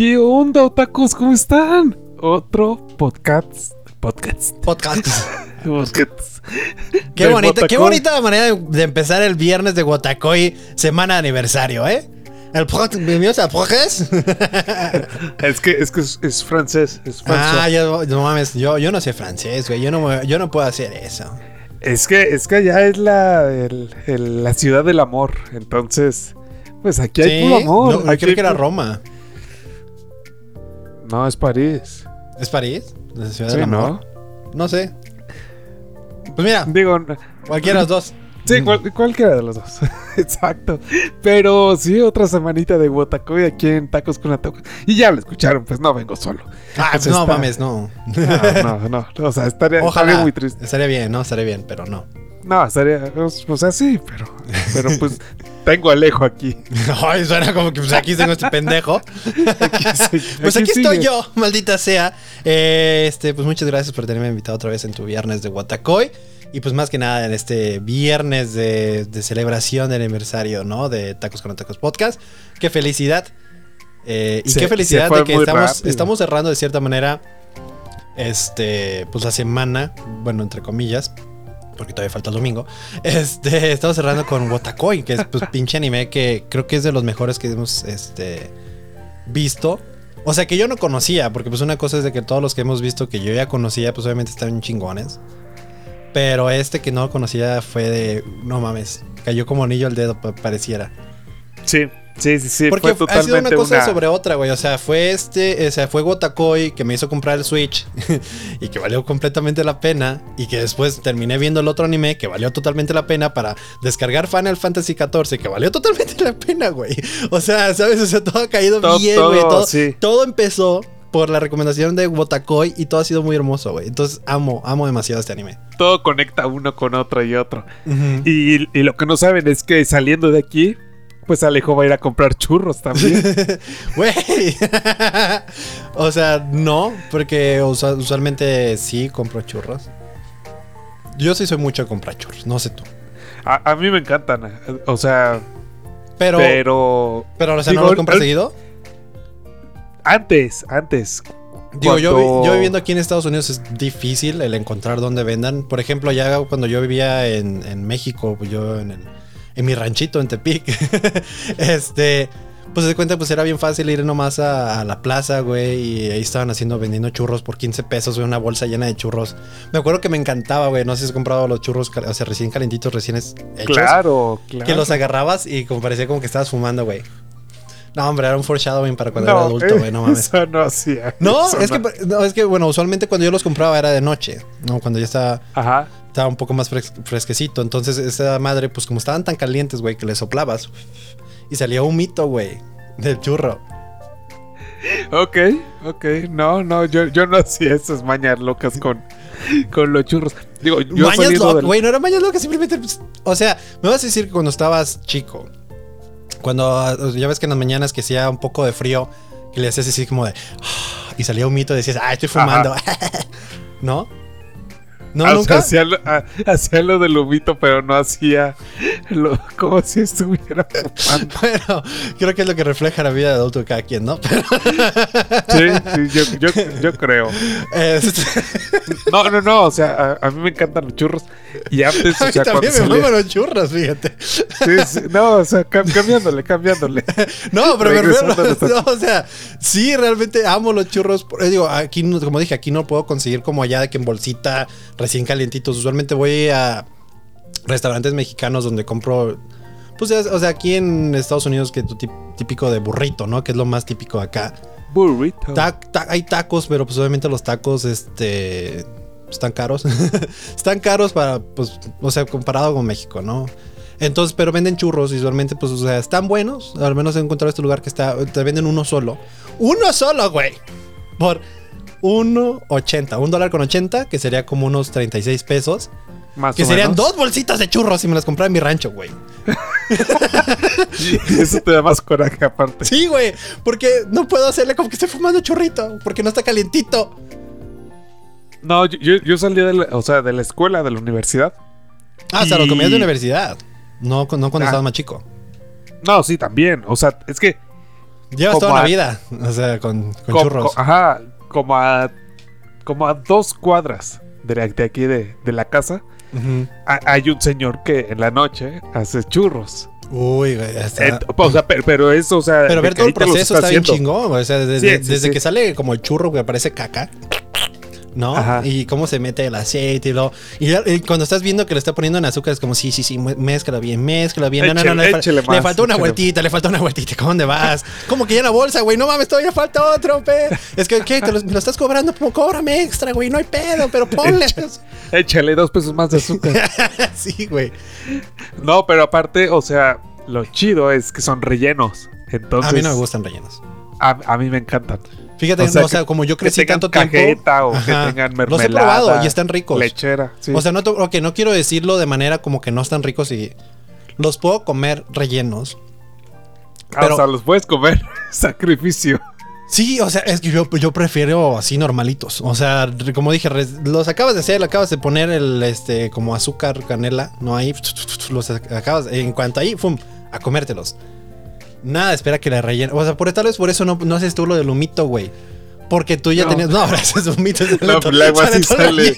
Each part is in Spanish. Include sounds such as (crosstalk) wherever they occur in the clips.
¿Qué onda, otakus? ¿Cómo están? Otro podcast. Podcast. Podcast. (laughs) Podcast. Qué Del bonita, qué bonita manera de, de empezar el viernes de Wotacoy, semana de aniversario, ¿eh? El bienvenidos al progres. (laughs) Es que es, que es, es francés. Es ah, yo, no mames, yo, yo no sé francés, güey. Yo no, yo no puedo hacer eso. Es que es que allá es la, el- el- la ciudad del amor. Entonces, pues aquí hay Sí, puro amor. No, aquí creo que era Roma. No, es París. ¿Es París? ¿La ciudad Sí, del ¿no? amor? ¿no? sé. Pues mira, Digo, cualquiera de los dos. sí, cual- cualquiera de los dos. (laughs) Exacto. Pero sí, otra semanita de Botacoy aquí en Tacos con Atoca. Y ya lo escucharon, pues no vengo solo. Ah, Pues no está- mames, no. No, no, no. O sea, estaría, Ojalá. estaría muy triste. Estaría bien, ¿no? Estaría bien, pero no. No, estaría. O sea, sí, pero. Pero pues (laughs) tengo a Alejo aquí. (laughs) Ay, suena como que pues aquí tengo este pendejo. sí, (laughs) Pues aquí aquí estoy sigue. yo, maldita sea. Eh, este, pues muchas gracias por tenerme invitado otra vez en tu viernes de Watacoy. Y pues más que nada en este viernes de, de celebración del aniversario, ¿no? De Tacos con Tacos Podcast. Qué felicidad. Eh, y qué felicidad de que estamos, rápido. estamos cerrando de cierta manera. Este, pues la semana, bueno, entre comillas, porque todavía falta el domingo. (laughs) Este, estamos cerrando con Wotakoi, que es pues pinche anime que creo que es de los mejores que hemos este, visto. O sea, que yo no conocía, porque pues una cosa es de que todos los que hemos visto que yo ya conocía, pues obviamente están chingones. Pero este que no conocía fue de, no mames, cayó como anillo al dedo, pa- pareciera. Sí, sí, sí, sí. Porque fue ha sido una cosa una- sobre otra, güey. O sea, fue este, o sea, fue Gotakoi que me hizo comprar el Switch (laughs) y que valió completamente la pena. Y que después terminé viendo el otro anime que valió totalmente la pena para descargar Final Fantasy XIV, que valió totalmente la pena, güey. O sea, ¿sabes? O sea, todo ha caído Todo- bien, güey. todo, Todo, sí. todo empezó por la recomendación de Gotakoi y todo ha sido muy hermoso, güey. Entonces amo, amo demasiado este anime. Todo conecta uno con otro y otro. Y, y lo que no saben es que saliendo de aquí, pues Alejo va a ir a comprar churros también. (laughs) Güey. (laughs) o sea, no, porque usualmente sí compro churros. Yo sí soy mucho de comprar churros, no sé tú. A, a mí me encantan. O sea, Pero, pero, pero o sea, ¿no los compras al- seguido? antes, antes. Digo, yo, cuando- yo viviendo aquí en Estados Unidos es difícil el encontrar dónde vendan. Por ejemplo, ya cuando yo vivía en, en México, pues yo en, el- en mi ranchito en Tepic, (laughs) este, pues de cuenta, pues era bien fácil ir nomás a, a la plaza, güey, y ahí estaban haciendo, vendiendo churros por 15 pesos, güey, una bolsa llena de churros. Me acuerdo que me encantaba, güey, no sé si has comprado los churros, o sea, recién calentitos, recién hechos. Claro, claro. Que los agarrabas y como parecía como que estabas fumando, güey. No, hombre, era un foreshadowing para cuando era adulto, güey, no (laughs) mames. Eso no hacía. No, eso es que, no, es que, bueno, usualmente cuando yo los compraba era de noche, ¿no? Cuando ya estaba, Ajá. Estaba un poco más fres- fresquecito. Entonces, esa madre, pues como estaban tan calientes, güey, que le soplabas y salía un mito, güey, del churro. Ok, ok. No, no, yo, yo no hacía esas mañas locas con, con los churros. Digo, yo mañas locas, del- güey, no era mañas locas, simplemente, pues, o sea, me vas a decir que cuando estabas chico, cuando ya ves que en las mañanas que hacía un poco de frío, que le hacías así como de, y salía un mito y decías, ah, estoy fumando, (laughs) ¿no? ¿No, sea, nunca? hacía, lo, ah, hacía lo del humito, pero no hacía lo, como si estuviera fumando. (laughs) Bueno, creo que es lo que refleja la vida de adulto de cada quien, ¿no? Pero, Sí, sí, yo, yo, yo creo. este, No, no, no, o sea, a, a mí me encantan los churros. Y antes, a o mí sea, cuando también me salía- los churros, fíjate. Sí, sí, no, o sea, cam- cambiándole, cambiándole. No, pero me refiero, no, o sea, sí, realmente amo los churros. Por- Digo, aquí, como dije, aquí no puedo conseguir como allá de que en bolsita, recién calientitos. Usualmente voy a restaurantes mexicanos donde compro, pues, o sea, aquí en Estados Unidos que tu típico de burrito, ¿no? Que es lo más típico acá. Burrito. Ta- ta- hay tacos, pero pues obviamente los tacos, este, están caros. (laughs) están caros para, pues, o sea, comparado con México, ¿no? Entonces, pero venden churros y usualmente, pues, o sea, están buenos. Al menos he encontrado este lugar que está, te venden uno solo. Uno solo, güey. Por 1.80, un dólar con 80, que sería como unos 36 pesos. Más Que o serían menos. dos bolsitas de churros si me las comprara en mi rancho, güey. Y (laughs) Eso te da más coraje aparte. Sí, güey. Porque no puedo hacerle como que estoy fumando churrito. Porque no está calientito. No, yo, yo, yo salí de la, o sea, de la escuela, de la universidad. Ah, o sea, lo Y- comías de universidad. No, no cuando Ah. estabas más chico. No, sí, también. O sea, es que Llevas toda la a- vida, o sea, con, con co- churros. co- ajá, como a, como a dos cuadras de, de aquí de, de la casa. Hay un señor que en la noche hace churros. Uy. Ent- o sea, pero, pero eso, o sea. Pero ver todo el proceso está bien chingón. O sea, desde, Sí, sí, desde sí. que sale como el churro que parece caca. ¿No? Ajá. Y cómo se mete el aceite y lo. Y, cuando estás viendo que le está poniendo en azúcar, es como, sí, sí, sí, mézcalo bien, mézcalo bien. No, no, no, no, Échale- le, más, faltó una vueltita, le falta una vueltita. ¿Cómo dónde vas? ¿Cómo que ya la bolsa, güey? No mames, todavía falta otro, pe. Es que, ¿qué? ¿Te lo, me lo estás cobrando? Pues, cóbrame extra, güey. No hay pedo, pero ponle. Échale dos pesos más de azúcar. (laughs) sí, güey. no, pero aparte, o sea, lo chido es que son rellenos. Entonces, A mí no me gustan rellenos. A, a mí me encantan. Fíjate, O sea, que- como yo Que crecí tengan tanto tiempo. cajeta o que tengan Los mermelada. he probado y están ricos. Lechera, sí. O sea, no, to- ok, no quiero decirlo de manera como que no están ricos y los puedo comer rellenos. Ah, pero- o sea, los puedes comer. (laughs) Sacrificio. Sí, o sea, es que yo, yo prefiero así normalitos. O sea, como dije, los acabas de hacer, acabas de poner el, este, como azúcar, canela, no ahí, (laughs) los ac- acabas, en cuanto ahí, ¡fum! a comértelos. Nada, espera que le rellenen. O sea, por tal vez por eso no, no haces tú lo del humito, güey. Porque tú ya No. tenías. No, (laughs) ahora haces humito. No, luego sale así todo sale,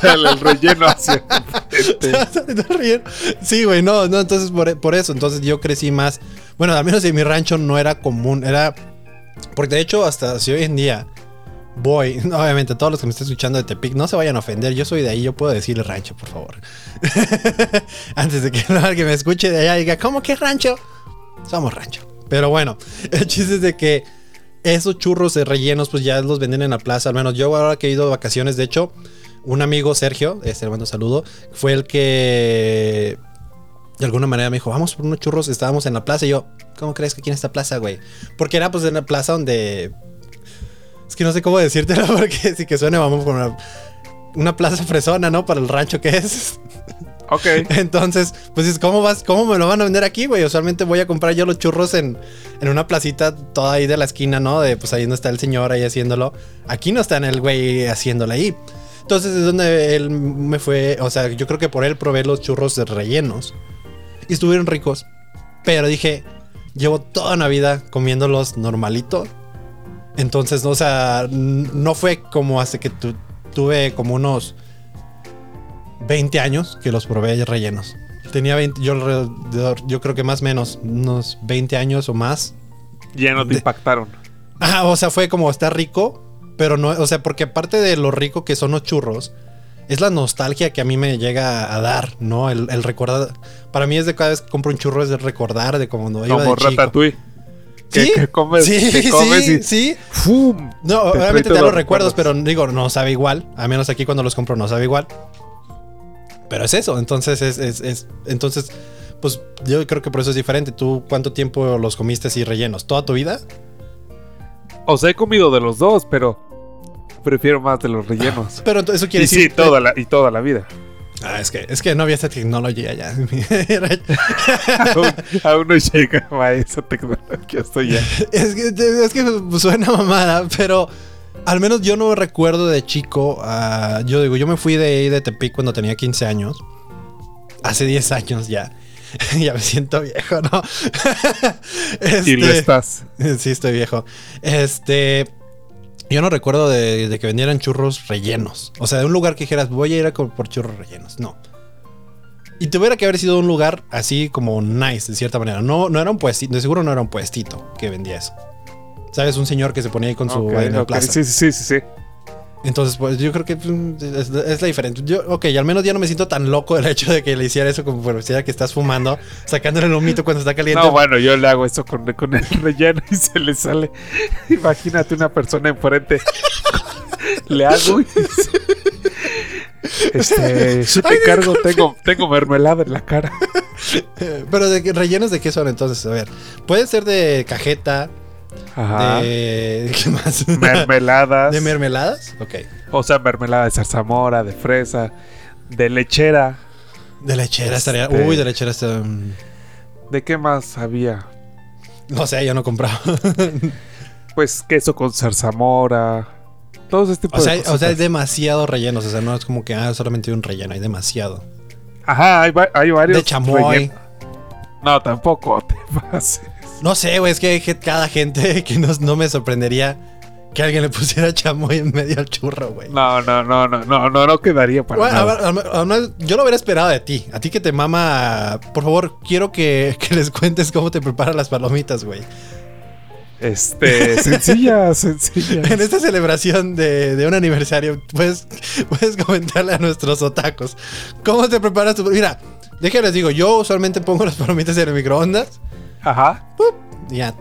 sale el relleno hacia (laughs) relleno. Sí, güey, no, no, entonces por, por eso, entonces yo crecí más. Bueno, al menos en mi rancho no era común, era. Porque de hecho, hasta si hoy en día voy, (laughs) obviamente, todos los que me estén escuchando de Tepic, no se vayan a ofender, yo soy de ahí, yo puedo decirle rancho, por favor. Antes de que alguien me escuche de allá y diga, ¿cómo que rancho? Somos rancho. Pero bueno, (laughs) el chiste es de que esos churros de rellenos, pues ya los venden en la plaza. Al menos yo ahora que he ido de vacaciones, de hecho, un amigo, Sergio, este le saludo, fue el que de alguna manera me dijo, vamos por unos churros, estábamos en la plaza y yo, ¿cómo crees que aquí en esta plaza, güey? Porque era pues en la plaza donde... Es que no sé cómo decírtelo (laughs) porque sí que suene, vamos por una, una plaza fresona, ¿no? Para el rancho que es. (laughs) Ok. (laughs) Entonces, pues es ¿cómo vas? ¿Cómo me lo van a vender aquí, güey? Usualmente voy a comprar yo los churros en, en una placita toda ahí de la esquina, ¿no? De pues ahí donde está el señor ahí haciéndolo. Aquí no está el güey haciéndolo ahí. Entonces es donde él me fue, o sea, yo creo que por él probé los churros rellenos. Y estuvieron ricos. Pero dije, llevo toda una vida comiéndolos normalito. Entonces, no, o sea, no fue como hasta que tu- tuve como unos 20 años que los probé rellenos. Tenía 20, yo, alrededor- yo creo que más o menos, unos 20 años o más. Ya no te De- impactaron. Ah, o sea, fue como está rico, pero no, o sea, porque aparte de lo rico que son los churros, es la nostalgia que a mí me llega a dar, ¿no? El, el recordar. Para mí es de cada vez que compro un churro es de recordar de cuando iba Como de chico. ratatouille. Que, ¿Sí? que comes, sí, que comes sí, y sí. ¡fum! No, Te obviamente te da los recuerdos, pero digo, no sabe igual. A menos aquí cuando los compro no sabe igual. Pero es eso, entonces es, es, es- entonces, pues yo creo que por eso es diferente. ¿Tú cuánto tiempo los comiste así rellenos? ¿Toda tu vida? O sea, he comido de los dos, pero prefiero más de los rellenos. Pero eso quiere y decir. sí, toda la, y toda la vida. Ah, es que, es que no había esta tecnología ya. (laughs) aún, aún no llega a esa tecnología. Estoy ya. (laughs) es, que, es que suena mamada, pero al menos yo no recuerdo de chico. ah, yo digo, yo me fui de ahí de Tepic cuando tenía 15 años. Hace 10 años ya. (laughs) ya me siento viejo, ¿no? (laughs) Y lo Este, estás. Sí, estoy viejo. Este. Yo no recuerdo de, de que vendieran churros rellenos. O sea, de un lugar que dijeras, voy a ir a por churros rellenos. No. Y tuviera que haber sido un lugar así como nice, de cierta manera. No, no era un puestito, de seguro no era un puestito que vendía eso. ¿Sabes? Un señor que se ponía ahí con su plaza. Sí, sí, sí, sí, sí. Entonces, pues yo creo que mm, es, es la diferencia. Yo, ok, al menos ya no me siento tan loco del hecho de que le hiciera eso como pareciera que estás fumando, (laughs) sacándole el humito cuando está caliente. No, bueno, yo le hago eso con, con el (laughs) relleno y se le sale. (laughs) Imagínate una persona enfrente. le hago y Este, si te cargo, tengo, tengo mermelada en la cara. Pero de rellenos de qué son entonces, a ver. Puede ser de cajeta, Ajá. de ¿qué más? (laughs) Mermeladas. ¿De mermeladas? Ok. o sea, mermelada de zarzamora, de fresa, de lechera. De lechera estaría. Este- Uy, de lechera está. mm, ¿De qué más había? No sé, yo no compraba. (laughs) Pues queso con zarzamora. Todo ese tipo o, sea, de hay- o sea, hay demasiados rellenos. O sea, no es como que ah, solamente hay un relleno, hay demasiado. Ajá, hay, hay varios. De chamoy. No, tampoco te (laughs) pases. No sé, güey, es que hay cada gente (laughs) que no, no me sorprendería que alguien le pusiera chamoy en medio al churro, güey. No, no, no, no, no, no, no quedaría para Bueno, a nada. ver, yo lo hubiera esperado de ti. A ti que te mama. Por favor, quiero que, (laughs) que les cuentes cómo te preparan las palomitas, güey. Este, (laughs) sencilla, sencilla. En esta celebración de, de un aniversario, puedes, puedes comentarle a nuestros otacos cómo te preparas tu. Mira, déjenles digo, yo usualmente pongo las palomitas en el microondas. Ajá. y ya.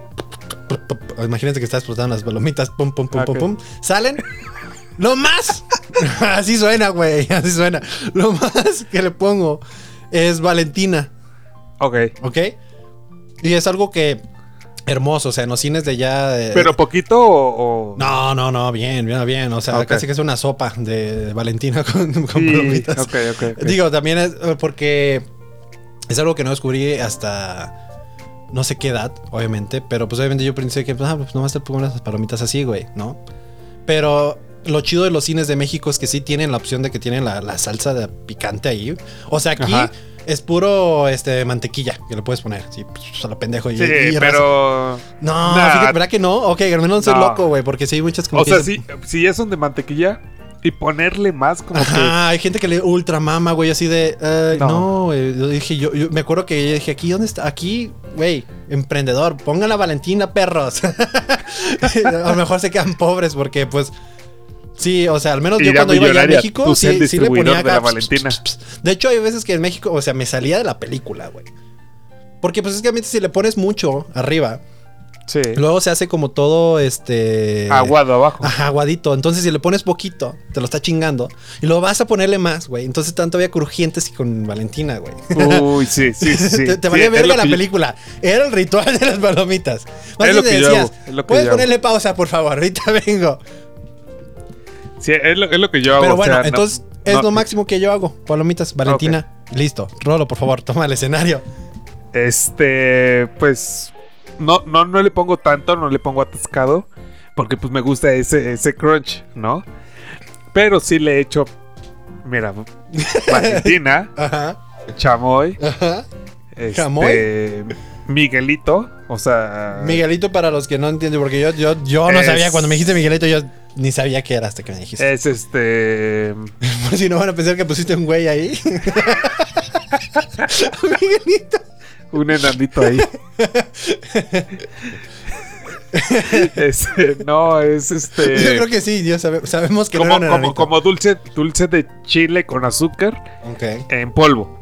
Imagínate que estás explotando las palomitas, pum, pum, pum, pum, pum. Salen. Lo más. (laughs) así suena, güey. (laughs) Así suena. Lo más que le pongo es Valentina. Ok. ¿Ok? Y es algo que. Hermoso, o sea, en los cines de allá. de- ¿Pero poquito o...? o- No, no, no, bien, bien, bien. O sea, Ok. casi que es una sopa de Valentina (laughs) con, con Sí, palomitas. ok, ok, ok. Digo, también es eh, porque es algo que no descubrí hasta no sé qué edad, obviamente. Pero pues obviamente yo pensé que, pues, ah, pues nomás te pongo unas palomitas así, güey, ¿no? Pero lo chido de los cines de México es que sí tienen la opción de que tienen la, la salsa de picante ahí. O sea, aquí Ajá. es puro este mantequilla que le puedes poner. Sí, pues, a lo pendejo. Y, Sí, y pero... No, Nah. fíjate, ¿verdad que no? Ok, al menos no soy loco, güey, porque sí hay muchas como O sea, sí, si es son de mantequilla y ponerle más como Ajá, hay gente que le ultra mama, güey, así de. eh, No. no, güey. Yo dije, yo, yo me acuerdo que yo dije, aquí, ¿dónde está? Aquí, güey, emprendedor, pongan la Valentina, perros. (laughs) a lo mejor se quedan pobres porque, pues. Sí, o sea, al menos que yo cuando iba allá a México, sí, sí le ponía de la acá. Valentina. De hecho, hay veces que en México, o sea, me salía de la película, güey. Porque, pues, es que si le pones mucho arriba, Sí. luego se hace como todo este. Aguado abajo. Ajá, aguadito. Entonces, si le pones poquito, te lo está chingando. Y luego vas a ponerle más, güey. Entonces, están todavía crujientes y con Valentina, güey. Uy, sí, sí, (laughs) sí. sí. te te Sí, valía es verga la que película. Era el ritual de las palomitas. Más Es lo yo decías, hago, es lo que puedes yo hago". ponerle pausa, por favor. Ahorita (laughs) vengo. Sí, es lo, es lo que yo hago. Pero o bueno, no- entonces es no- lo máximo que yo hago. Palomitas, Valentina. Listo. Rolo, por favor, toma el escenario. Este, pues no, no, no le pongo tanto, no le pongo atascado, porque pues me gusta ese, ese crunch, ¿no? Pero sí le echo, mira, (laughs) Valentina, Ajá. chamoy, Ajá. este, ¿Chamoy? Miguelito, o sea, Miguelito, para los que no entienden, porque yo, yo, yo no Es- sabía. Cuando me dijiste Miguelito, yo ni sabía qué era hasta que me dijiste. es este, (laughs) Por si no van a pensar que pusiste un güey ahí. (laughs) Miguelito. Un enanito ahí. (laughs) Este, no, es este. Yo creo que sí, Dios sabe- sabemos que como, no como, como dulce, dulce de chile con azúcar Ok. en polvo.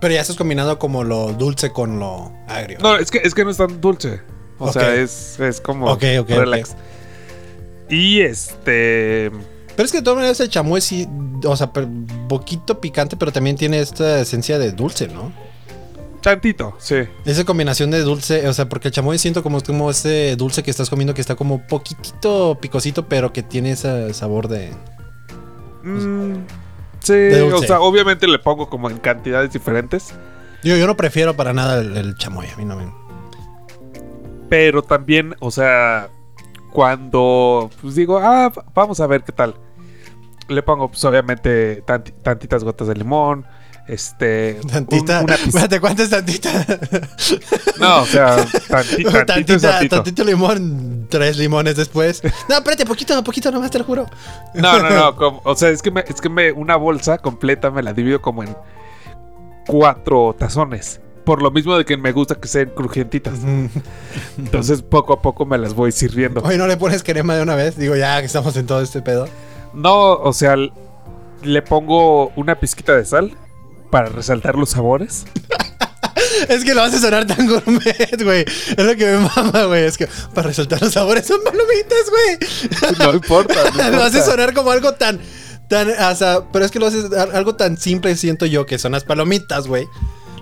Pero ya estás combinando como lo dulce con lo agrio. No, es que, es que no es tan dulce. O sea, es, es como relax. Y este. Pero es que de todas maneras el chamoy sí, o sea, poquito picante, pero también tiene esta esencia de dulce, ¿no? Tantito, sí. Esa combinación de dulce, o sea, porque el chamoy siento como, como ese dulce que estás comiendo que está como poquitito picosito, pero que tiene ese sabor de... Mm, sí, De dulce. o sea, obviamente le pongo como en cantidades diferentes. Yo, yo no prefiero para nada el, el chamoy, a mí no me... Pero también, o sea, cuando pues digo, ah, vamos a ver qué tal. Le pongo, pues obviamente, tanti- tantitas gotas de limón. Este. un- Tantita. una piz- Espérate, ¿cuánto es tantita? No, o sea, tanti- (laughs) tantito tantita, tantito. tantito limón, tres limones después. No, espérate, poquito, poquito nomás, te lo juro. No, no, no. (laughs) como- o sea, es que, me, es que me, una bolsa completa me la divido como en cuatro tazones. Por lo mismo de que me gusta que sean crujientitas. Entonces, poco a poco me las voy sirviendo. Oye, ¿no le pones crema de una vez? Digo, ya que estamos en todo este pedo. No, o sea, le pongo una pizquita de sal para resaltar los sabores. (laughs) Es que lo hace sonar tan gourmet, güey. Es lo que me mama, güey. Es que para resaltar los sabores son palomitas, güey. No importa. no (laughs) lo hace sonar como algo tan. tan o sea, pero es que lo haces a- algo tan simple, siento yo, que son las palomitas, güey.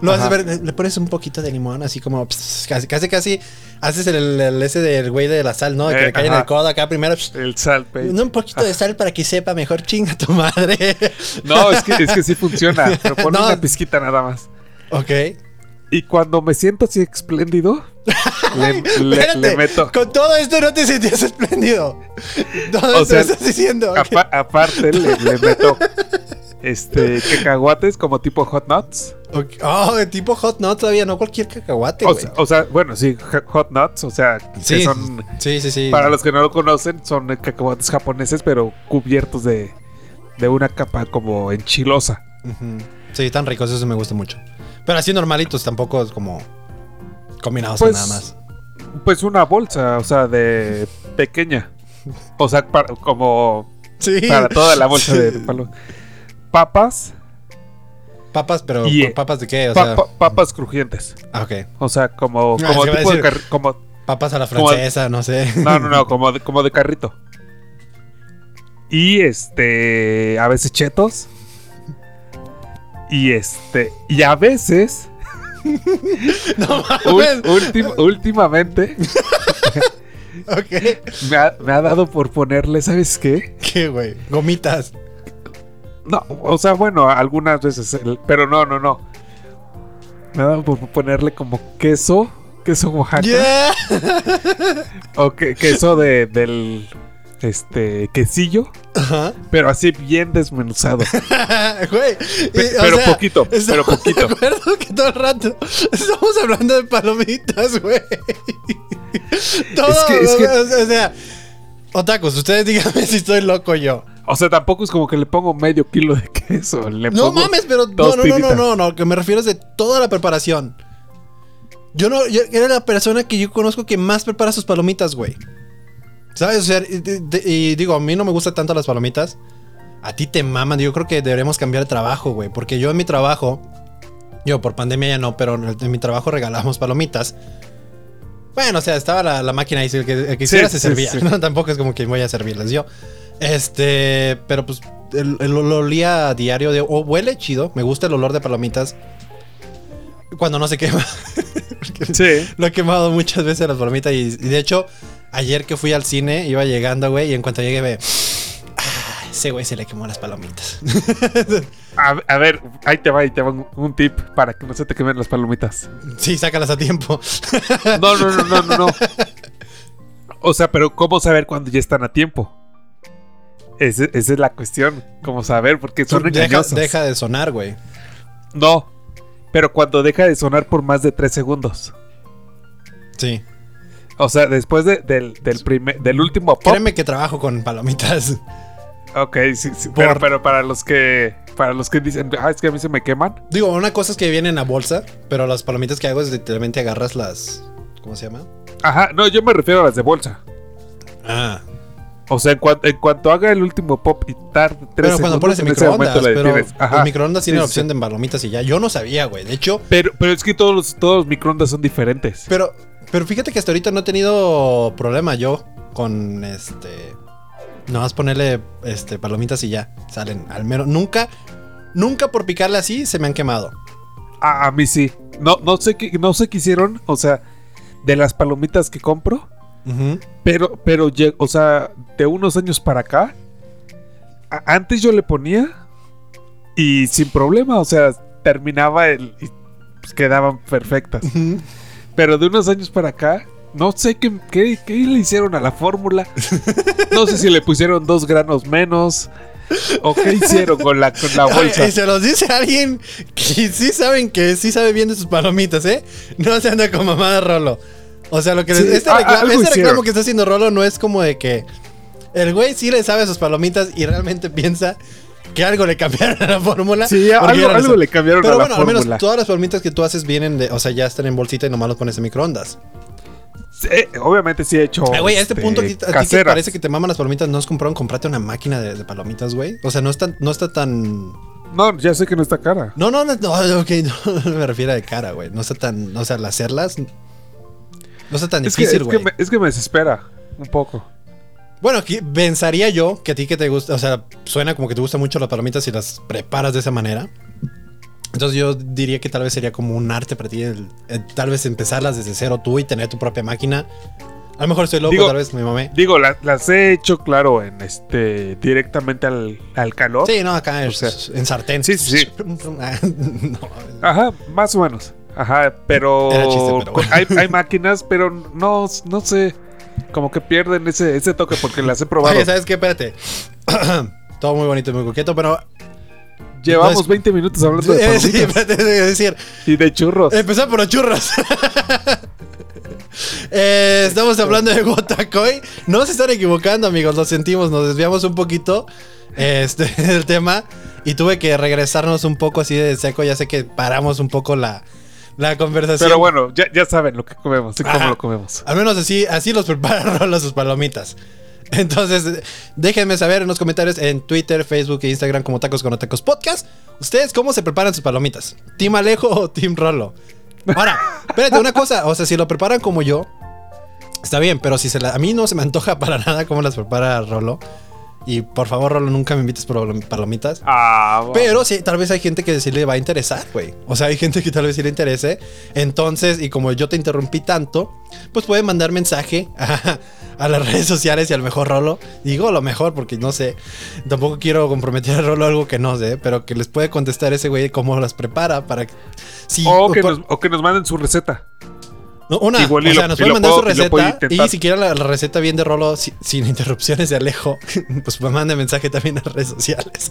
Lo haces ver, le pones un poquito de limón, así como pss, casi, casi, casi haces el, el- ese del güey de la sal, ¿no? Que Eh, le cae en el codo acá primero. pss, El sal, no, un poquito de sal para que sepa mejor, chinga tu madre. (laughs) No, es que, es que sí funciona. Pero pon No. una pizquita nada más. ok. Y cuando me siento así espléndido, le, le- Espérate, le meto. Con todo esto no te sentías espléndido. Todo O esto sea, estás diciendo. aparte, le, le meto este, cacahuates como tipo hot nuts. Oh, de tipo hot nuts todavía, no cualquier cacahuate, O sea, o sea, bueno, sí, hot nuts, o sea, que Sí, son, sí, sí, sí. para los que no lo conocen, son cacahuates japoneses, pero cubiertos de, de una capa como enchilosa. Sí, tan ricos, eso me gusta mucho. Pero así normalitos, tampoco es como combinados Pues, nada más. Pues una bolsa, o sea, de pequeña. O sea, para- como Sí. para toda la bolsa de palo. Papas, Papas, pero Y, ¿por papas de qué? O pa- sea, pa- papas crujientes. ah, ok. O sea, como, Ah, como tipo de como Papas a la Como- francesa, no sé. No, no, no, como de, como de carrito. Y este. A veces chetos. Y este. Y a veces. (laughs) no mames. ultim- últimamente. (laughs) ok. (laughs) Me ha, me ha dado por ponerle, ¿sabes qué? ¿Qué, güey? Gomitas. No, o sea, bueno, algunas veces. el- pero no, no, no. Dado por ponerle como queso. Queso Oaxaca. Yeah. (laughs) O que- queso de, del. Este. Quesillo. Ajá. Pero así bien desmenuzado. (laughs) Güey. Y, pero sea, poquito, pero poquito. De acuerdo que todo el rato estamos hablando de palomitas, güey. Todo, Es que- es que- o sea, otakus, ustedes díganme si estoy loco yo. O sea, tampoco es como que le pongo medio kilo de (laughs) queso. Le No pongo mames, pero no, no, no, no, no, no, que me refiero es de toda la preparación. Yo no, yo era la persona que yo conozco que más prepara sus palomitas, güey. ¿Sabes? O sea, y, y digo, a mí no me gustan tanto las palomitas. A ti te maman. Yo creo que deberíamos cambiar de trabajo, güey. Porque yo en mi trabajo, yo por pandemia ya no, pero en, mi trabajo regalamos palomitas. Bueno, o sea, estaba la, la máquina ahí, el que, el que Sí, se sí, servía. sí. (laughs) ¿no? Tampoco es como que voy a servirles yo. Este, pero pues el, el- lo olía a diario de, o huele chido, me gusta el olor de palomitas. Cuando no se quema. (laughs) Sí. Lo he quemado muchas veces las palomitas y, y de hecho, ayer que fui al cine, iba llegando, güey, y en cuanto llegué, ve, "Ah, ese güey se le quemó las palomitas. (laughs) A, a ver, ahí te va, ahí te va un, un tip para que no se te quemen las palomitas. sí, sácalas a tiempo. No, no, no, no, no, no. (laughs) O sea, pero ¿cómo saber cuándo ya están a tiempo? Ese- esa es la cuestión. ¿Cómo saber? Porque son deja, deja de sonar, güey. No. Pero cuando deja de sonar por más de 3 segundos. Sí. O sea, después de- del, del, primer, del último pop. Créeme que trabajo con palomitas. Ok, sí, sí. Pero, pero para los que. Para los que dicen, ah, es que a mí se me queman. Digo, una cosa es que vienen a bolsa, pero las palomitas que hago es literalmente agarras las. ¿Cómo se llama? Ajá, no, yo me refiero a las de bolsa. Ah. O sea, en, cuan- en cuanto haga el último pop y tarde 3 Pero segundos, cuando pones ese microondas, pero el microondas tiene Sí, la opción sí. de palomitas y ya. Yo no sabía, güey. De hecho, Pero, pero es que todos los, todos los microondas son diferentes. Pero, pero fíjate que hasta ahorita no he tenido problema yo con este. Nada más ponerle este, palomitas y ya. Salen al menos. Nunca, nunca por picarle así se me han quemado. A, a mí sí. No, no sé qué, no sé qué hicieron, o sea, de las palomitas que compro. Pero, pero, o sea, de unos años para acá, antes yo le ponía y sin problema, o sea, terminaba el y pues, quedaban perfectas. Pero de unos años para acá, no sé qué, qué, qué le hicieron a la fórmula. No sé si le pusieron dos granos menos o qué hicieron con la, con la (laughs) bolsa. Y se los dice alguien que sí saben que sí sabe bien de sus palomitas, ¿eh? No se anda con mamada Rolo. O sea, lo que Sí, este, a- reclamo, este reclamo que está haciendo Rolo no es como de que el güey sí le sabe a sus palomitas y realmente piensa que algo le cambiaron a la fórmula. Sí, algo, algo le cambiaron Pero a la bueno, al menos todas las palomitas que tú haces vienen de, o sea, ya están en bolsita y nomás los pones en microondas. Sí, obviamente sí he hecho. Güey, a este este, punto, a ti- a ti que parece que te maman las palomitas, ¿no has comprado? Comprate una máquina de, de palomitas, güey. O sea, no está, no está tan. No, ya sé que no está cara. No, no, no, no, (laughs) ok, no, me refiero a de cara, güey. No está tan. O sea, al hacerlas. No está tan Es difícil, es, que güey. es que me desespera un poco. Bueno, pensaría yo que a ti que te gusta, o sea, suena como que te gustan mucho las palomitas y las preparas de esa manera. Entonces yo diría que tal vez sería como un arte para ti, el- el tal vez empezarlas desde cero tú y tener tu propia máquina. A lo mejor estoy loco, Digo- tal vez me mamé. Digo, la- las he hecho, claro, en este. directamente al, al calor. Sí, no, acá O es- sea, en sartén. sí, sí, sí. (laughs) No. Ajá, más o menos. Ajá, pero. Era chiste, pero bueno. hay, hay máquinas, pero no, no sé. Como que pierden ese, ese toque porque las he probado. Oye, ¿sabes qué? Espérate. (clears throat) Todo muy bonito y muy coqueto, pero Llevamos Entonces- 20 minutos hablando de (laughs) sí, (laughs) decir, y de churros. Empezar por los churros. (laughs) Eh, estamos hablando de Gotacoy. No se están equivocando, amigos. Lo sentimos, nos desviamos un poquito este, del tema. Y tuve que regresarnos un poco así de seco. Ya sé que paramos un poco la, la conversación. Pero bueno, ya, ya saben lo que comemos y cómo Ajá. lo comemos. Al menos así, así los prepara (laughs) Rolo sus palomitas. Entonces, déjenme saber en los comentarios en Twitter, Facebook e Instagram como Tacos con Tacos Podcast. ¿Ustedes cómo se preparan sus palomitas? ¿Team Alejo o Team Rolo? Ahora, espérate, una cosa. O sea, si lo preparan como yo, está bien, pero si se la- a mí no se me antoja para (laughs) nada cómo las prepara Rolo. Y por favor, Rolo, nunca me invites por palomitas. Ah. Pero sí, tal vez hay gente que sí le va a interesar, güey. O sea, hay gente que tal vez sí le interese. Entonces, y como yo te interrumpí tanto, pues pueden mandar mensaje a, a las redes sociales y al mejor Rolo. Digo lo mejor porque no sé. Tampoco quiero comprometer a Rolo algo que no sé, pero que les puede contestar ese güey cómo las prepara para. Sí, o, que por- nos, o que nos manden su receta. No, una, Igual o sea, lo- nos lo mandar su puedo- receta y si quieren la, la receta bien de Rolo si- sin (laughs) interrupciones de Alejo, (laughs) pues me manden mensaje también a redes sociales.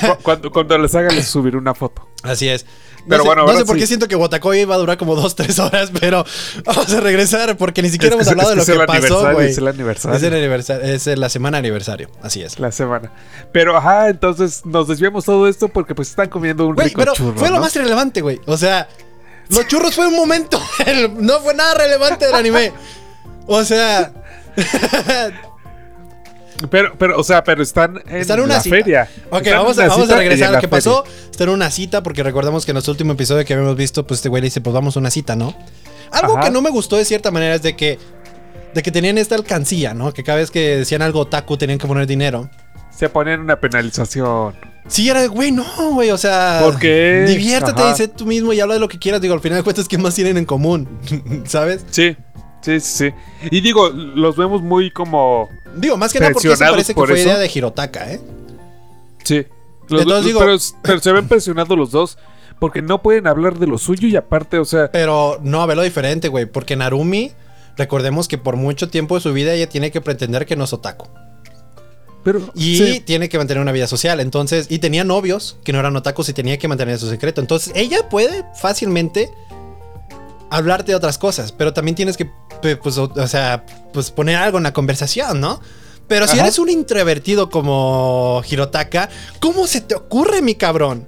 Cu- Cuando, cuando les haga, les subiré una foto. Así es. No Pero sé, bueno, no sé por sí. qué siento que Botacoy va a durar como 2-3 horas, pero (laughs) vamos a regresar porque ni siquiera Es hemos hablado es de lo que pasó, güey. es el aniversario. Es el aniversario, es la semana aniversario, así es. La semana. Pero ajá, entonces nos desviamos todo esto porque pues están comiendo un Güey, rico pero churro. fue lo más relevante, güey. O sea, los churros fue un momento, (laughs) no fue nada relevante del anime. O sea, (laughs) Pero, pero, o sea, pero están en una la cita. feria. Ok, Están vamos a, vamos a regresar a lo que feria. pasó. Está en una cita, porque recordamos que en nuestro último episodio que habíamos visto, pues este güey le dice, pues vamos a una cita, ¿no? Algo Ajá. que no me gustó de cierta manera es de que, de que tenían esta alcancía, ¿no? Que cada vez que decían algo otaku tenían que poner dinero. Se ponen una penalización. Sí, era de, güey, no, güey, o sea. ¿Por qué? Diviértete Ajá. y sé tú mismo y habla de lo que quieras. Digo, al final de cuentas, ¿qué más tienen en común? (laughs) ¿Sabes? Sí, sí, sí, sí. Y digo, los vemos muy como. Digo, más que nada porque Presionados parece que por fue eso. idea de Hirotaka, ¿eh? Sí. Los- Entonces digo- pero, pero se ven presionados los dos. Porque no pueden hablar de lo suyo y aparte, o sea. Pero no, velo diferente, güey. Porque Narumi, recordemos que por mucho tiempo de su vida ella tiene que pretender que no es otaku. Pero. Y sí. tiene que mantener una vida social. Entonces, y tenía novios que no eran otakus y tenía que mantener su secreto. Entonces, ella puede fácilmente hablarte de otras cosas, pero también tienes que, pues, o, o sea, pues poner algo en la conversación, ¿no? Pero si Ajá. eres un introvertido como Hirotaka, ¿cómo se te ocurre, mi cabrón?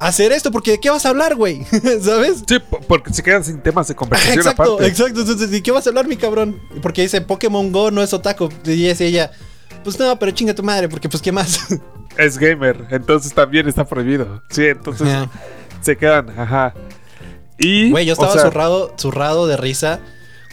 Hacer esto, porque ¿de qué vas a hablar, güey? (laughs) ¿Sabes? Sí, po- porque se quedan sin temas de conversación Exacto, aparte. exacto. Entonces, ¿de qué vas a hablar, mi cabrón? Porque dice Pokémon Go no es otaku. Y dice ella, pues no, pero chinga tu madre, porque pues qué más. (laughs) Es gamer, entonces también está prohibido. Sí, entonces se quedan, ajá. Y. Güey, yo o estaba sea, zurrado, zurrado de risa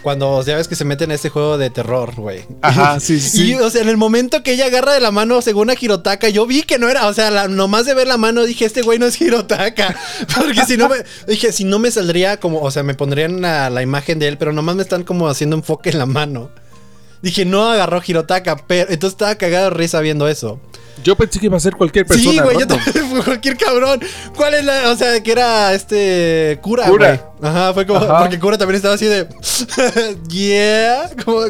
cuando ya ves que se meten en este juego de terror, güey. Ajá, (laughs) sí, sí. Y, o sea, en el momento que ella agarra de la mano según a Hirotaka, yo vi que no era, o sea, la- nomás de ver la mano dije, este güey no es Hirotaka. (laughs) Porque si no me, dije, si no me saldría como, o sea, me pondrían la, la imagen de él, pero nomás me están como haciendo enfoque en la mano. Dije, no agarró Hirotaka, pero entonces estaba cagado de risa viendo eso. Yo pensé que iba a ser cualquier persona. Sí, güey, yo también cualquier cabrón. ¿Cuál es la, o sea, que era este cura, Cura. Ajá, fue como, Ajá. porque cura también estaba así de, (laughs) yeah, como,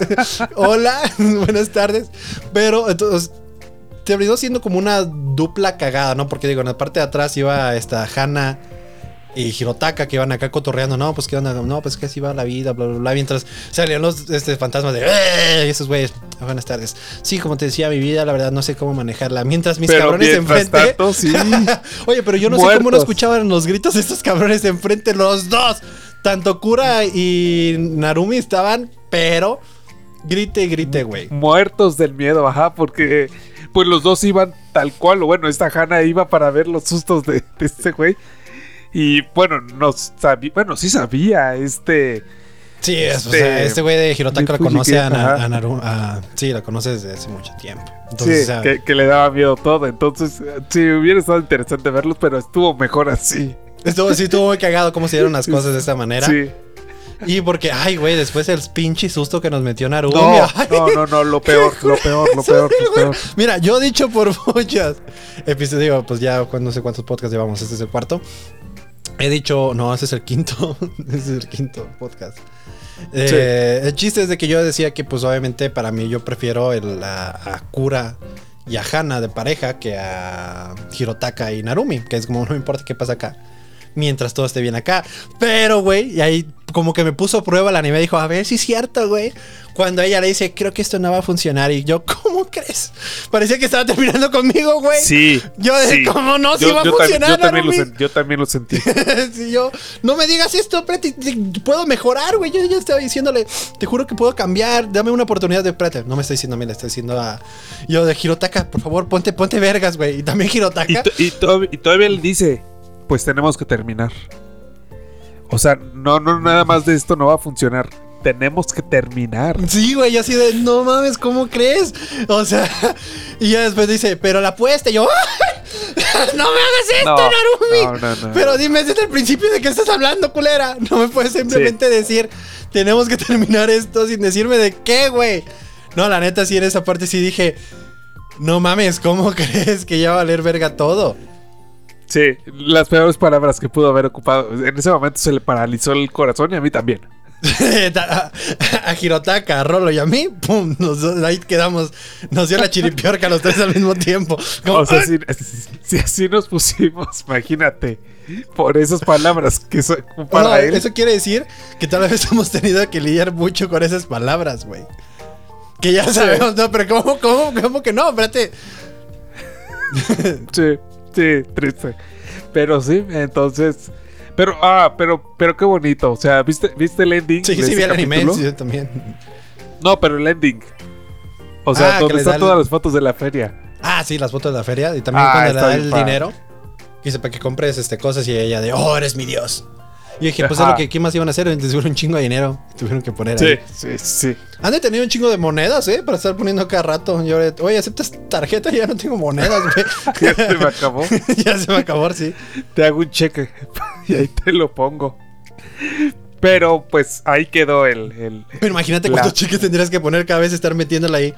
(laughs) hola, (laughs) buenas tardes. Pero entonces terminó siendo como una dupla cagada, ¿no? Porque digo, en la parte de atrás iba esta Hana y Hirotaka que iban acá cotorreando, no, pues qué onda, no, pues que así va la vida, bla, bla, bla, mientras salían los este, fantasmas de, ¡eh! esos güeyes, buenas tardes. Sí, como te decía, mi vida, la verdad, no sé cómo manejarla. Mientras mis Pero cabrones mientras enfrente. tanto, sí. (laughs) Oye, pero yo no sé cómo no escuchaban los gritos de estos cabrones enfrente, los dos. Tanto Kura y Narumi estaban, pero grite, grite, güey. Muertos del miedo, ajá, porque pues los dos iban tal cual. o Bueno, esta Hanna iba para ver los sustos de, de este güey. Y bueno, no sabía, bueno, sí sabía, este... Sí, es, o Este, sea, este güey de Hirotaka lo conoce a, a Naru- a- sí, lo conoce desde hace mucho tiempo. Entonces, sí, o sea, que, que le daba miedo todo. Entonces, eh, sí, hubiera estado interesante verlos, pero estuvo mejor así. estuvo, sí, estuvo muy cagado cómo se dieron las cosas de esta manera. Sí. Y porque, ay, güey, después el pinche susto que nos metió Narumi. No, no, no, no, lo (laughs) peor, lo peor, lo peor, lo (laughs) peor. Mira, yo he dicho por (laughs) muchas episodios, pues ya no sé cuántos podcasts llevamos, este es el cuarto. He dicho, no, ese es el quinto, (laughs) ese es el quinto podcast. Eh, El chiste es de que yo decía que pues obviamente para mí yo prefiero el, a, a Cura y a Hana de pareja que a Hirotaka y Narumi, que es como no me importa qué pasa acá. Mientras todo esté bien acá. Pero, güey, y ahí como que me puso a prueba el anime. Dijo, a ver si es cierto, güey. Cuando ella le dice, creo que esto no va a funcionar. Y yo, ¿cómo crees? Parecía que estaba terminando conmigo, güey. Sí. Yo sí. ¿cómo no? Si Yo- va a yo funcionar, yo también, lo yo también lo sentí. (laughs) Sí, yo, no me digas esto, espérate, te- puedo mejorar, güey. Yo ya estaba diciéndole, te juro que puedo cambiar, dame una oportunidad de, espérate, no me estoy diciendo a mí, le estoy diciendo a yo de Hirotaka, por favor, ponte, ponte vergas, güey. Y también Hirotaka. Y, y to- y todavía él dice, pues tenemos que terminar. O sea, no, no, nada más de esto no va a funcionar. Tenemos que terminar. Sí, güey, así de, no mames, ¿cómo crees? O sea, (laughs) y ya después dice, pero la apuesta, y yo, (laughs) no me hagas esto, No, Narumi. no, no, no. Pero dime desde el principio de qué estás hablando, culera. (laughs) No me puedes simplemente decir, tenemos que terminar esto sin decirme de qué, güey. No, la neta, sí, en esa parte sí dije, no mames, ¿cómo crees que ya va a valer verga todo? Sí, las peores palabras que pudo haber ocupado. En ese momento se le paralizó el corazón y a mí también. (laughs) a, a Hirotaka, a Rolo y a mí, pum, nos- ahí quedamos. Nos dio la chiripiorca los tres al mismo tiempo. Como, O sea, si, si así nos pusimos, imagínate, por esas palabras que para No, él. Eso quiere decir que tal vez hemos tenido que lidiar mucho con esas palabras, güey. Que ya sabemos, no, pero ¿cómo, cómo, cómo que no? Espérate. Sí, sí, triste. Pero sí, entonces. Pero, ah, pero, pero qué bonito. O sea, ¿viste, ¿viste el ending? Sí, sí, vi el anime, sí, también. No, pero el ending. O sea, Ah, donde están el- todas las fotos de la feria. Ah, sí, las fotos de la feria. Y también Ah, cuando le da el padre. dinero. Dice, para que compres este, cosas y ella de, oh, eres mi dios. Y dije, pues es lo que, ¿qué más iban a hacer? Tuvieron un chingo de dinero. (laughs) Tuvieron que poner Sí, ahí. sí, sí. Han de tener un chingo de monedas, ¿eh? Para estar poniendo cada rato. Y ahora, oye, ¿aceptas tarjeta? Ya no tengo monedas, güey. (laughs) Ya se me acabó. (laughs) ya se me acabó, sí. Te hago un cheque y ahí te lo pongo. Pero pues ahí quedó el. el- Pero imagínate la- cuántos cheques tendrías que poner cada vez estar metiéndola ahí.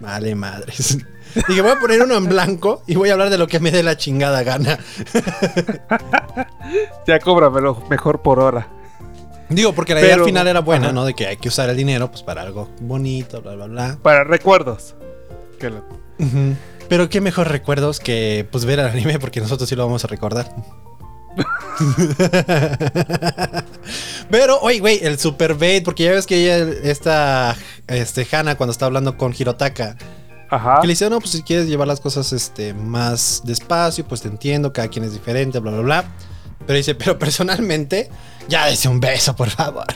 Vale, madres. Dije, voy a poner uno en blanco y voy a hablar de lo que me dé la chingada gana. (laughs) Ya cóbramelo mejor por hora. Digo, porque la idea al final era buena, ajá. ¿no? De que hay que usar el dinero pues para algo bonito, bla, bla, bla. Para recuerdos. Que lo- Ujú. Pero qué mejor recuerdos que pues ver el anime porque nosotros sí lo vamos a recordar. (laughs) Pero, oye, güey, el super bait, porque ya ves que ella, esta, este, Hana, cuando está hablando con Hirotaka, Ajá. le dice, no, pues si quieres llevar las cosas este, más despacio, pues te entiendo, cada quien es diferente, bla, bla, bla. Pero dice, pero personalmente, ya dese un beso, por favor.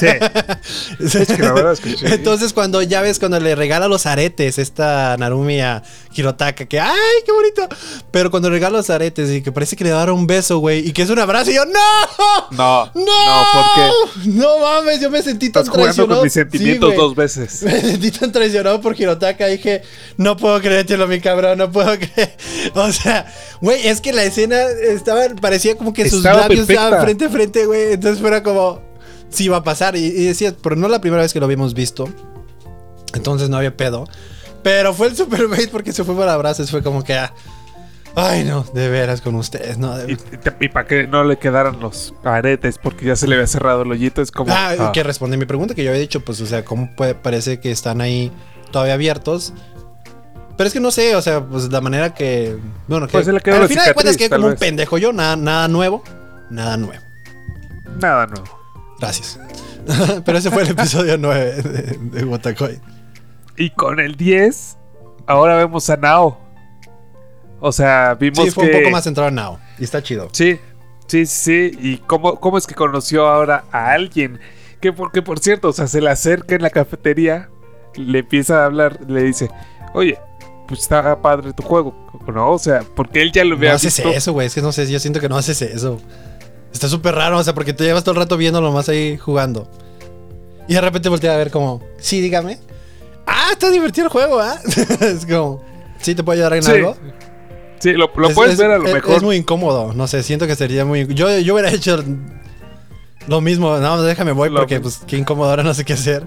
Sí. (laughs) Es que la verdad es que sí. Entonces, cuando ya ves, cuando le regala los aretes, esta Narumi a Hirotaka, que ¡ay, qué bonito! Pero cuando regala los aretes y que parece que le va a dar un beso, güey, y que es un abrazo, y yo, ¡no! No. ¡No! No, porque No mames, yo me sentí tan estás jugando traicionado. con mis sentimientos Sí, dos veces. (laughs) Me sentí tan traicionado por Hirotaka. Dije, no puedo creértelo, mi cabrón, no puedo creer. (laughs) O sea, güey, es que la escena estaba, parecía como que sus labios perfecta. estaban frente a frente, güey. Entonces fuera como, sí va a pasar. Y, y decías, pero no la primera vez que lo habíamos visto. Entonces no había pedo. Pero fue el super bait porque se fue para abrazos. Fue como que, ah, ay, no, de veras con ustedes, no. de- Y, para que no le quedaran los aretes, porque ya se le había cerrado el hoyito, es como. Ah, ah, que responde mi pregunta que yo había dicho, pues, o sea, ¿cómo puede, parece que están ahí todavía abiertos? Pero es que no sé, o sea, pues la manera que. Bueno, que. Pues al final de cuentas que como un pendejo yo, nada, nada nuevo. Nada nuevo. Nada nuevo. Gracias. (laughs) Pero ese fue el episodio 9 de, de Watakoi. Y con el 10, ahora vemos a Nao. O sea, vimos Sí, fue que. un poco más centrado en Nao. Y está chido. Sí, sí, sí. ¿Y cómo, cómo es que conoció ahora a alguien? Que porque, por cierto, o sea, se le acerca en la cafetería, le empieza a hablar, le dice, oye, pues está padre tu juego, ¿no? O sea, porque él ya lo No había haces visto. eso, güey. Es que no sé, yo siento que no haces eso. Está súper raro, o sea, porque te llevas todo el rato viéndolo más ahí jugando. Y de repente voltea a ver como, sí, dígame. Ah, está divertido el juego, ¿ah? (laughs) es como, ¿sí te puedo ayudar en Sí. algo? Sí, lo, lo Es- puedes es- ver a lo es- mejor. Es muy incómodo, no sé, siento que sería muy... Yo, yo hubiera hecho lo mismo, no, déjame voy Lo porque pues qué incómodo, ahora no sé qué hacer.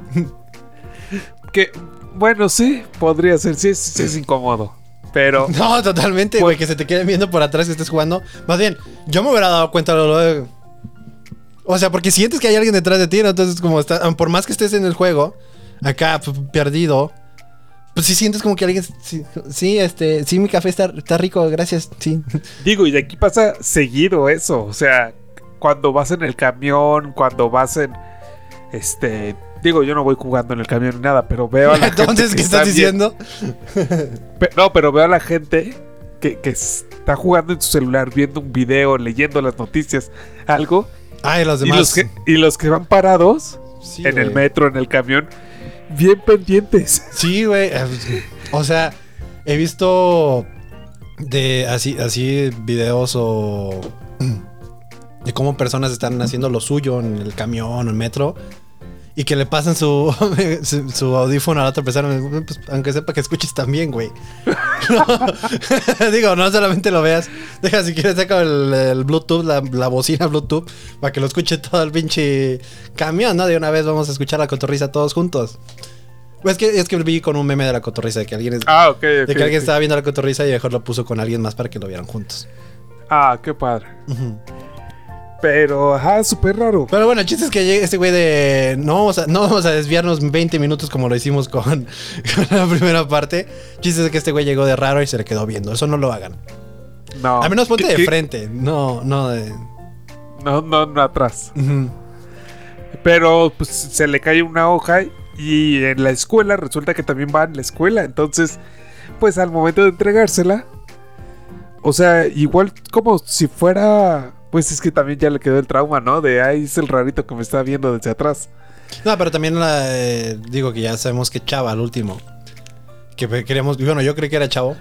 Que, bueno, sí, podría ser, sí, es- sí es incómodo. Pero, (laughs) No, totalmente, güey, que se te queden viendo por atrás que estés jugando. Más bien, yo me hubiera dado cuenta luego de... O sea, porque sientes que hay alguien detrás de ti, ¿no? Entonces, como está, por más que estés en el juego, acá perdido, Pues sí sientes como que alguien. Sí, sí, este. Sí, mi café está, está rico, gracias. Sí. (laughs) Digo, y aquí pasa seguido eso. O sea, cuando vas en el camión, cuando vas en. Este. Digo, yo no voy jugando en el camión ni nada, pero veo a la (laughs) gente. Entonces, ¿qué está estás diciendo? (laughs) No, pero veo a la gente que, que está jugando en su celular, viendo un video, leyendo las noticias, algo. Los Y demás. los, que, y los que van parados Sí, en el metro, en el camión, bien pendientes. (laughs) Sí, güey. eh, O sea, he visto de así, así videos o de cómo personas están haciendo lo suyo en el camión o en el metro y que le pasan su, (laughs) su, su audífono a la otra persona, pues, aunque sepa que escuches también, güey. (laughs) No. (laughs) Digo, no solamente lo veas, deja si quieres saca el, el Bluetooth, la, la bocina Bluetooth, para que lo escuche todo el pinche camión, ¿no? De una vez vamos a escuchar la cotorriza todos juntos. Es que, es que vi con un meme de la cotorriza de que alguien, es- Ah, de que alguien estaba viendo la cotorriza y mejor lo puso con alguien más para que lo vieran juntos. Ah, qué padre. Ujú. Pero, ajá, súper raro. Pero bueno, el chiste es que llegue este güey de. No vamos, a, no vamos a desviarnos 20 minutos como lo hicimos con, (laughs) con la primera parte. El chiste es que este güey llegó de raro y se le quedó viendo. Eso no lo hagan. No. Al menos ponte ¿Qué- de qué? frente. No, no de. No, no, no atrás. Pero pues se le cae una hoja y en la escuela resulta que también va en la escuela. Entonces, pues al momento de entregársela, o sea, igual como si fuera, pues es que también ya le quedó el trauma, ¿no? De ahí es el rarito que me está viendo desde atrás. No, pero también la, eh, digo que ya sabemos que Chava, al último. Que queríamos. Bueno, yo creí que era Chavo.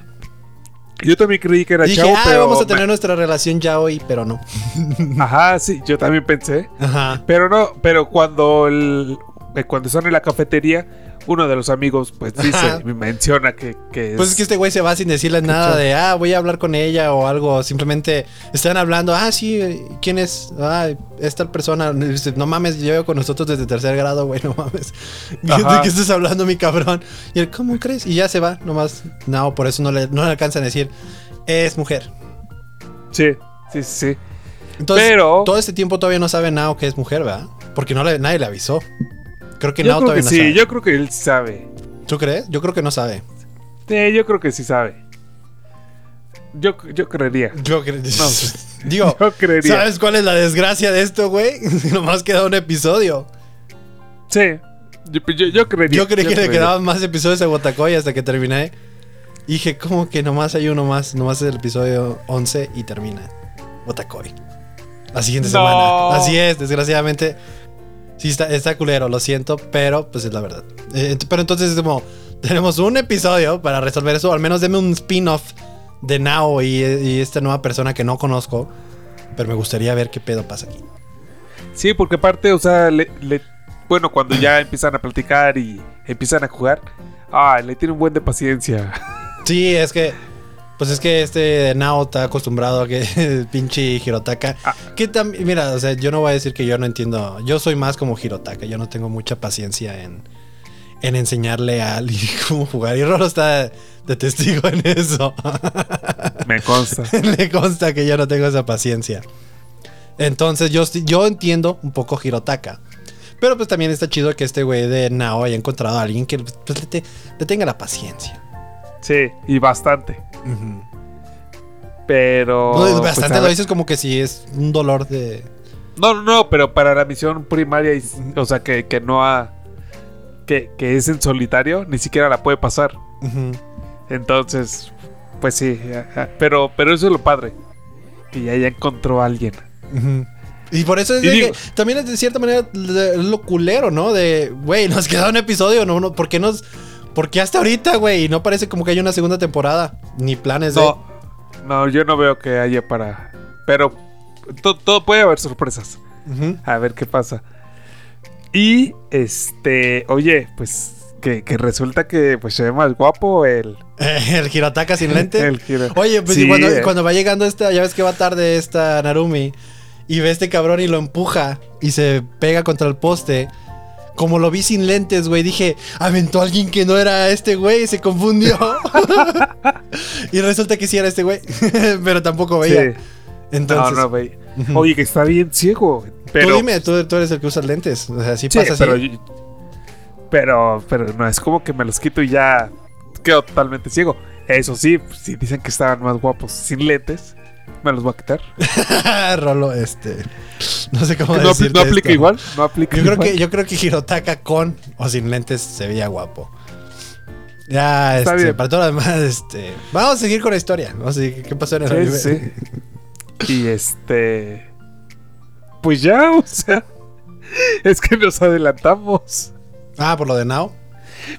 Yo también creí que era Dije, chavo, ah, pero vamos a me- tener nuestra relación ya hoy, pero no. (laughs) Ajá, sí, yo también pensé. Ajá. Pero no, pero cuando el, eh, cuando están en la cafetería, uno de los amigos pues dice, me menciona que, que Pues es que este güey se va sin decirle nada de, ah, voy a hablar con ella o algo. Simplemente están hablando, ah, sí, ¿quién es? Ah, es tal persona. Dice, No mames, llevo con nosotros desde tercer grado, güey, no mames. (laughs) ¿De qué estás hablando, mi cabrón? Y él, ¿cómo crees? Y ya se va, nomás. No, por eso no le, no le alcanzan a decir, es mujer. Sí, sí, sí, sí. Entonces, Pero- todo este tiempo todavía no sabe Nao que es mujer, ¿verdad? Porque no le- nadie le avisó. Creo que Yo Nao creo que todavía no sí, sabe. yo creo que él sabe. ¿Tú crees? Yo creo que no sabe. Sí, yo creo que sí sabe. Yo, yo creería. Yo creo. No. (laughs) Digo, Yo creería. ¿sabes cuál es la desgracia de esto, güey? (laughs) Nomás queda un episodio. Sí. Yo, yo, yo creería. Yo creí que le quedaban más episodios a Botacoy hasta que terminé. Y dije, ¿cómo que nomás hay uno más? Nomás es el episodio 11 y termina. Botacoy. La siguiente No. semana. Así es, desgraciadamente. Sí, está, está culero, lo siento, pero pues es la verdad. Eh, pero entonces es como, (laughs) tenemos un episodio para resolver eso. Al menos deme un spin-off de Nao y, y esta nueva persona que no conozco. Pero me gustaría ver qué pedo pasa aquí. Sí, porque aparte, o sea, le, le- bueno, cuando ya (clears throat) empiezan a platicar y empiezan a jugar, ah, le tiene un buen de paciencia. Sí, es que. Pues es que este Nao está acostumbrado a que (laughs) pinche Hirotaka. Ah. Que también, mira, o sea, yo no voy a decir que yo no entiendo. Yo soy más como Hirotaka. Yo no tengo mucha paciencia en, en enseñarle a alguien (laughs) cómo jugar. Y Rolo está de testigo en eso. Me consta. (laughs) Le consta que yo no tengo esa paciencia. Entonces yo, yo entiendo un poco Hirotaka. Pero pues también está chido que este güey de Nao haya encontrado a alguien que pues, le, te- le tenga la paciencia. Sí, y bastante. Pero. No, pues, bastante a lo dices como que si es un dolor de. No, no, no, pero para la misión primaria, y- o sea, que, que no ha. Que, que es en solitario, ni siquiera la puede pasar. Entonces, pues sí, ajá. pero, pero eso es lo padre. Que ya, ya encontró a alguien. Y por eso es Y de digo- que también es de cierta manera lo culero, ¿no? De, güey, nos queda un episodio, ¿no? no ¿Por qué nos.? ¿Por qué hasta ahorita, güey? Y no parece como que haya una segunda temporada. Ni planes No, no, yo no veo que haya para. Pero to- todo puede haber sorpresas. de. A ver qué pasa. Y este, oye, pues que, que resulta que pues se ve más guapo el, (laughs) el Hirotaka sin lente. (laughs) el Hiro. Oye, pues Sí, cuando, eh. cuando va llegando esta, ya ves que va tarde esta Narumi y ve a este cabrón y lo empuja y se pega contra el poste. Como lo vi sin lentes, güey, dije, aventó a alguien que no era este güey, se confundió. (laughs) (laughs) y resulta que sí era este güey, (laughs) pero tampoco veía. Sí. Entonces, no, no. Ujú. Oye, que está bien ciego. Pero, tú dime, tú, tú eres el que usa lentes. O sea, sí, Sí, pasa así. pero, yo- pero, pero no es como que me los quito y ya quedo totalmente ciego. Eso sí, si dicen que estaban más guapos sin lentes, me los voy a quitar. (laughs) Rolo, este. No sé cómo No, decirte no aplica esto. igual, no aplica Yo creo, igual. que, yo creo que Hirotaka con o sin lentes se veía guapo. Ya, Está este, bien. para todo lo demás, este. Vamos a seguir con la historia. Vamos a seguir. ¿Qué pasó en el anime? Sí, sí. Y este. Pues ya, o sea. (laughs) Es que nos adelantamos. Ah, por lo de Now.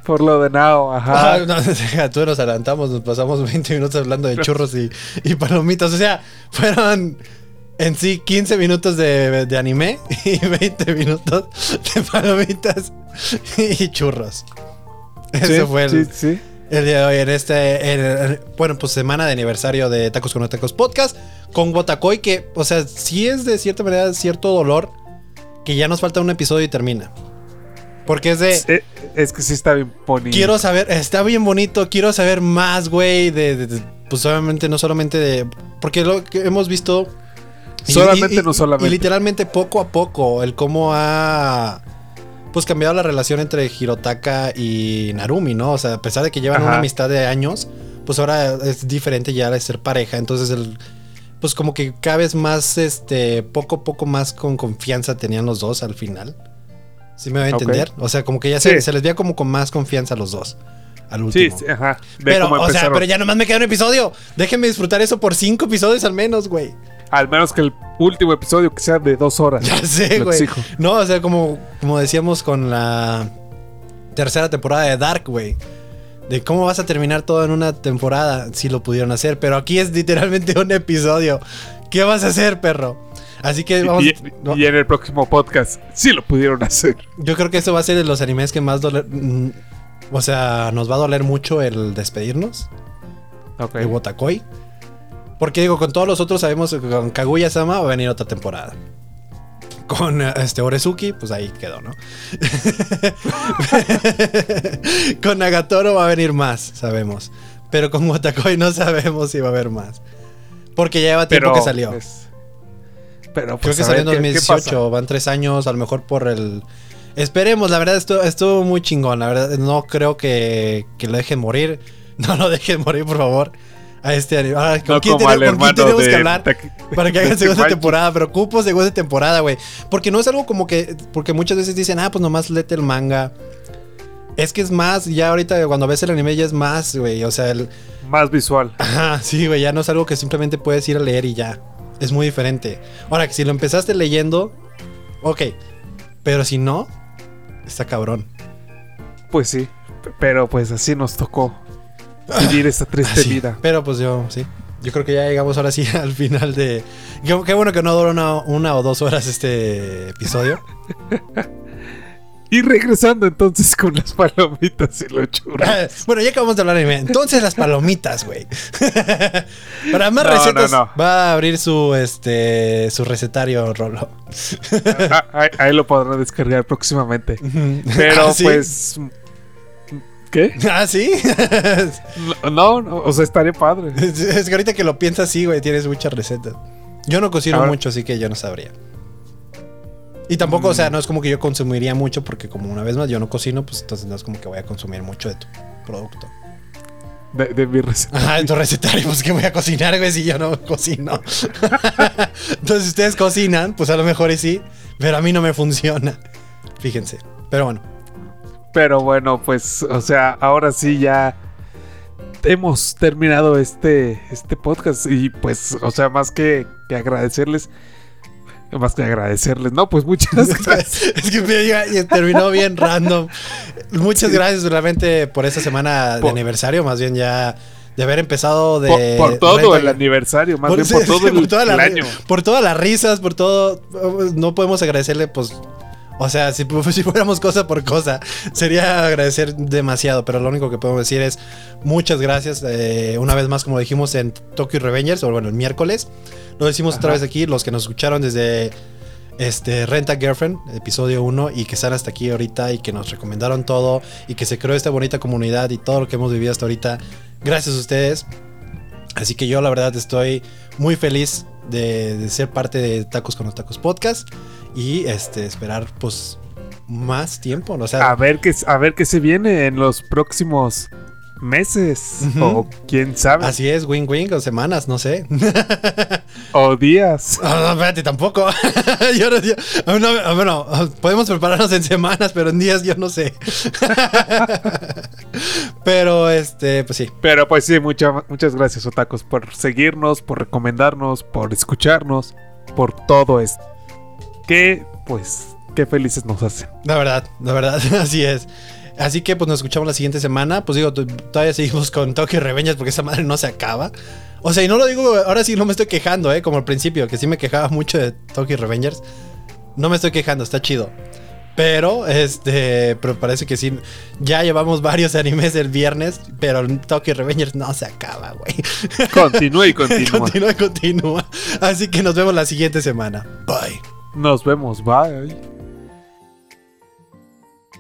Por lo de Nao, ajá. Ah, no, (laughs) tú nos adelantamos, nos pasamos 20 minutos hablando de (laughs) churros y, y palomitas. O sea, fueron en sí 15 minutos de, de anime y 20 minutos de palomitas y churros. Eso Sí, fue el, sí, sí. el día de hoy en este, en el- bueno, pues semana de aniversario de Tacos con Tacos Podcast con Wotakoi, que, o sea, sí es de cierta manera cierto dolor que ya nos falta un episodio y termina. Porque es de... Es que sí está bien bonito. Quiero saber, está bien bonito, quiero saber más, güey, de, de- de- pues obviamente no solamente de, porque lo que hemos visto... Solamente, y- y- no solamente. Y literalmente poco a poco, el cómo ha, pues cambiado la relación entre Hirotaka y Narumi, ¿no? O sea, a pesar de que llevan Ajá. una amistad de años, pues ahora es diferente ya de ser pareja, entonces el... Pues como que cada vez más, este, poco a poco más con confianza tenían los dos al final. ¿Sí me va a entender? O sea, como que ya se, Sí. se les veía como con más confianza a los dos. Al Sí, último. sí, ajá. De pero, o sea, pero ya nomás me queda un episodio. Déjenme disfrutar eso por cinco episodios al menos, güey. Al menos que el último episodio que sea de dos horas. Ya sé, güey. No, o sea, como, como decíamos con la tercera temporada de Dark, güey. De cómo vas a terminar todo en una temporada, si lo pudieron hacer. Pero aquí es literalmente un episodio. ¿Qué vas a hacer, perro? Así que vamos. y, y en el próximo podcast sí lo pudieron hacer. yo creo que eso va a ser de los animes que más doler. mm, O sea, nos va a doler mucho el despedirnos. Ok. de Wotakoi. Porque digo, con todos los otros sabemos que con Kaguya-sama va a venir otra temporada. Con este Orezuki, pues ahí quedó, ¿no? (laughs) con Nagatoro va a venir más, sabemos. Pero con Wotakoi no sabemos si va a haber más. Porque ya lleva tiempo Pero que salió. Pero Creo pues, que salió en ver, ¿qué- qué pasa? 2018, van tres años, a lo mejor por el... Esperemos, la verdad estuvo, estuvo muy chingón, la verdad no creo que, que lo dejen morir, (laughs) no lo dejen morir por favor a este anime. Ahora, ¿con, No quién, como tenemos- al con quién hermano tenemos de que hablar para que (laughs) hagan de segunda temporada? Pero ocupo segunda temporada, güey. Porque no es algo como que, porque muchas veces dicen, ah, pues nomás lete el manga. Es que es más, ya ahorita cuando ves el anime ya es más, güey, o sea, el... Más visual. Ajá, sí, güey, ya no es algo que simplemente puedes ir a leer y ya. Es muy diferente. Ahora, que si lo empezaste leyendo, ok. Pero si no, está cabrón. Pues sí. Pero pues así nos tocó vivir esta (laughs) triste Así. vida. Pero pues yo, sí. Yo creo que ya llegamos ahora sí (laughs) al final de. Qué, qué bueno que no duró una, una o dos horas este episodio. (laughs) Y regresando entonces con las palomitas y los churros. bueno, ya acabamos de hablar. Entonces las palomitas, güey. (laughs) Para más No, recetas no, no. va a abrir su este su recetario Rolo. (laughs) Ah, ahí, ahí lo podrán descargar próximamente. Pero (laughs) ¿Ah, sí? pues. ¿Qué? Ah, sí. No, no, o sea, estaría padre. Es es que ahorita que lo piensas, sí, güey, tienes muchas recetas. Yo no cocino Ahora- mucho, así que yo no sabría. Y tampoco, o Mm. sea, no es como que yo consumiría mucho, porque como una vez más yo no cocino, pues entonces no es como que voy a consumir mucho de tu producto. De, de mi receta. Ajá, en tu recetario, pues que voy a cocinar, güey, si yo no cocino. (laughs) entonces, si ustedes cocinan, pues a lo mejor sí, pero a mí no me funciona. Fíjense. Pero bueno, Pero bueno, pues, o sea, ahora sí ya hemos terminado este, este podcast. Y pues, o sea, más que, que agradecerles. Más que agradecerles, no, pues muchas (laughs) gracias. es que terminó bien random. Muchas gracias realmente por esta semana de Por- aniversario, más bien ya de haber empezado de... por, por todo el aniversario, más por- bien sí, por es (laughs) todo el, por toda la el año. Por todas las risas, por todo... No podemos agradecerle, pues... O sea, si, (laughs) si fuéramos cosa por cosa, sería agradecer demasiado, pero lo único que podemos decir es muchas gracias. eh, una vez más, como dijimos en Tokyo Revengers, o bueno, el miércoles, lo decimos otra vez aquí, los que nos escucharon desde este Renta Girlfriend, episodio 1, y que están hasta aquí ahorita y que nos recomendaron todo y que se creó esta bonita comunidad y todo lo que hemos vivido hasta ahorita. Gracias a ustedes. Así que yo la verdad estoy muy feliz de, de ser parte de Tacos con los Tacos Podcast y este esperar pues más tiempo, ¿no? o sea, A ver qué a ver qué se viene en los próximos meses Ujú. o quién sabe, Así es, wing wing o semanas, no sé. o días. Ah, no, espérate, tampoco. (laughs) yo no, yo- ah, no, ah, bueno, podemos prepararnos en semanas, pero en días yo no sé. (laughs) pero este, pues sí. Pero pues sí, mucha- muchas gracias, Otacos, por seguirnos, por recomendarnos, por escucharnos, por todo esto. Que, pues, qué felices nos hacen. La verdad, la verdad, (laughs) así es. Así que pues nos escuchamos la siguiente semana. Pues digo, todavía seguimos con y reveñas porque esa madre no se acaba. O sea, y no lo digo, ahora sí no me estoy quejando, ¿eh? Como al principio, que sí me quejaba mucho de Tokyo Revengers. No me estoy quejando, está chido. Pero, este, pero parece que sí. Ya llevamos varios animes el viernes, pero Tokyo Revengers no se acaba, güey. Continúa y (laughs) continúa. continúa, continúa. Así que nos vemos la siguiente semana. Bye. Nos vemos, bye.